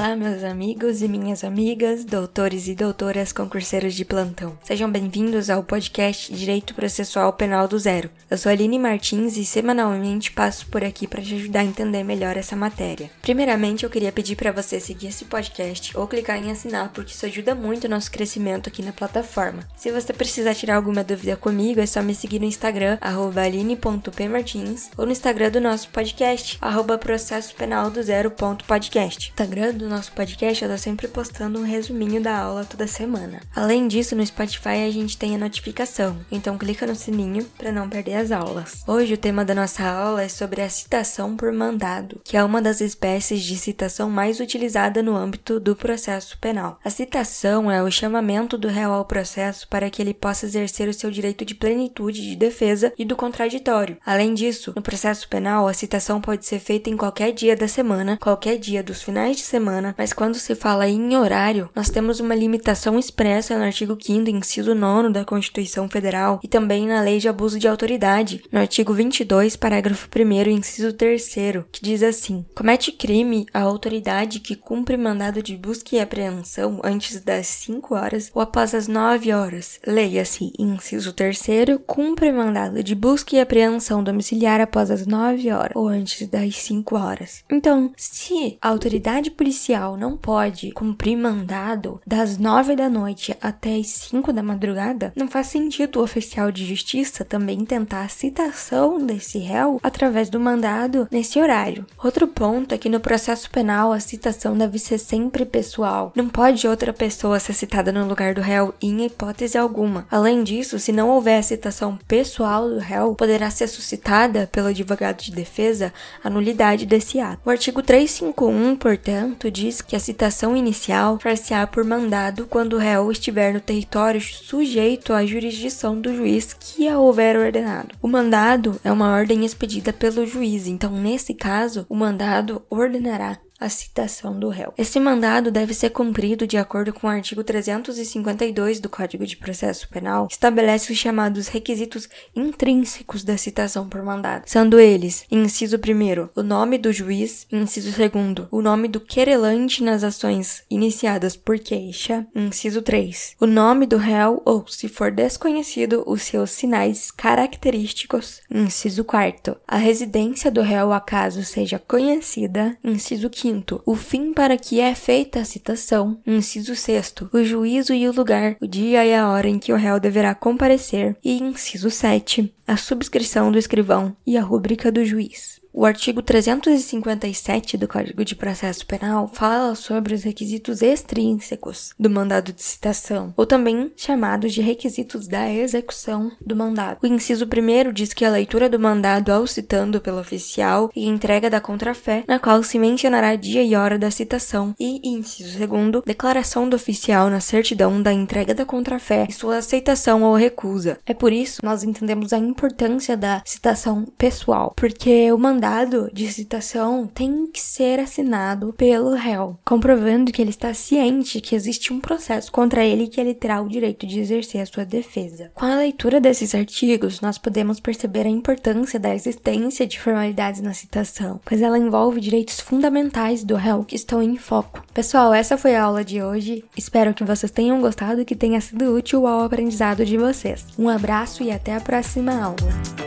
Olá, meus amigos e minhas amigas, doutores e doutoras concurseiros de plantão. Sejam bem-vindos ao podcast Direito Processual Penal do Zero. Eu sou Aline Martins e semanalmente passo por aqui para te ajudar a entender melhor essa matéria. Primeiramente, eu queria pedir para você seguir esse podcast ou clicar em assinar, porque isso ajuda muito o nosso crescimento aqui na plataforma. Se você precisar tirar alguma dúvida comigo, é só me seguir no Instagram, aline.pmartins, ou no Instagram do nosso podcast, arroba processo penal do zero.podcast. Instagram do nosso podcast, eu tô sempre postando um resuminho da aula toda semana. Além disso, no Spotify a gente tem a notificação, então clica no sininho para não perder as aulas. Hoje o tema da nossa aula é sobre a citação por mandado, que é uma das espécies de citação mais utilizada no âmbito do processo penal. A citação é o chamamento do réu ao processo para que ele possa exercer o seu direito de plenitude de defesa e do contraditório. Além disso, no processo penal, a citação pode ser feita em qualquer dia da semana, qualquer dia dos finais de semana semana, mas quando se fala em horário, nós temos uma limitação expressa no artigo 5 inciso 9 da Constituição Federal e também na Lei de Abuso de Autoridade, no artigo 22, parágrafo 1 inciso 3 que diz assim: Comete crime a autoridade que cumpre mandado de busca e apreensão antes das 5 horas ou após as 9 horas. Leia-se, inciso 3 cumpre mandado de busca e apreensão domiciliar após as 9 horas ou antes das 5 horas. Então, se a autoridade policial policial não pode cumprir mandado das nove da noite até as cinco da madrugada, não faz sentido o oficial de justiça também tentar a citação desse réu através do mandado nesse horário. Outro ponto é que no processo penal a citação deve ser sempre pessoal. Não pode outra pessoa ser citada no lugar do réu em hipótese alguma. Além disso, se não houver a citação pessoal do réu, poderá ser suscitada pelo advogado de defesa a nulidade desse ato. O artigo 351, portanto, diz que a citação inicial far-se-á por mandado quando o réu estiver no território sujeito à jurisdição do juiz que a houver ordenado. O mandado é uma ordem expedida pelo juiz, então nesse caso, o mandado ordenará a citação do réu. Esse mandado deve ser cumprido de acordo com o artigo 352 do Código de Processo Penal, que estabelece os chamados requisitos intrínsecos da citação por mandado, sendo eles: inciso 1, o nome do juiz, inciso 2, o nome do querelante nas ações iniciadas por queixa, inciso 3, o nome do réu ou, se for desconhecido, os seus sinais característicos, inciso 4, a residência do réu acaso seja conhecida, inciso 5 Quinto, o fim para que é feita a citação. Inciso sexto, o juízo e o lugar, o dia e a hora em que o réu deverá comparecer. E inciso 7, a subscrição do escrivão e a rúbrica do juiz. O artigo 357 do Código de Processo Penal fala sobre os requisitos extrínsecos do mandado de citação, ou também chamados de requisitos da execução do mandado. O inciso 1 diz que a leitura do mandado ao citando pelo oficial e entrega da contrafé, na qual se mencionará dia e hora da citação, e inciso 2, declaração do oficial na certidão da entrega da contrafé e sua aceitação ou recusa. É por isso nós entendemos a importância da citação pessoal, porque o mandado mandado de citação tem que ser assinado pelo réu, comprovando que ele está ciente que existe um processo contra ele e que ele terá o direito de exercer a sua defesa. Com a leitura desses artigos, nós podemos perceber a importância da existência de formalidades na citação, pois ela envolve direitos fundamentais do réu que estão em foco. Pessoal, essa foi a aula de hoje. Espero que vocês tenham gostado e que tenha sido útil ao aprendizado de vocês. Um abraço e até a próxima aula.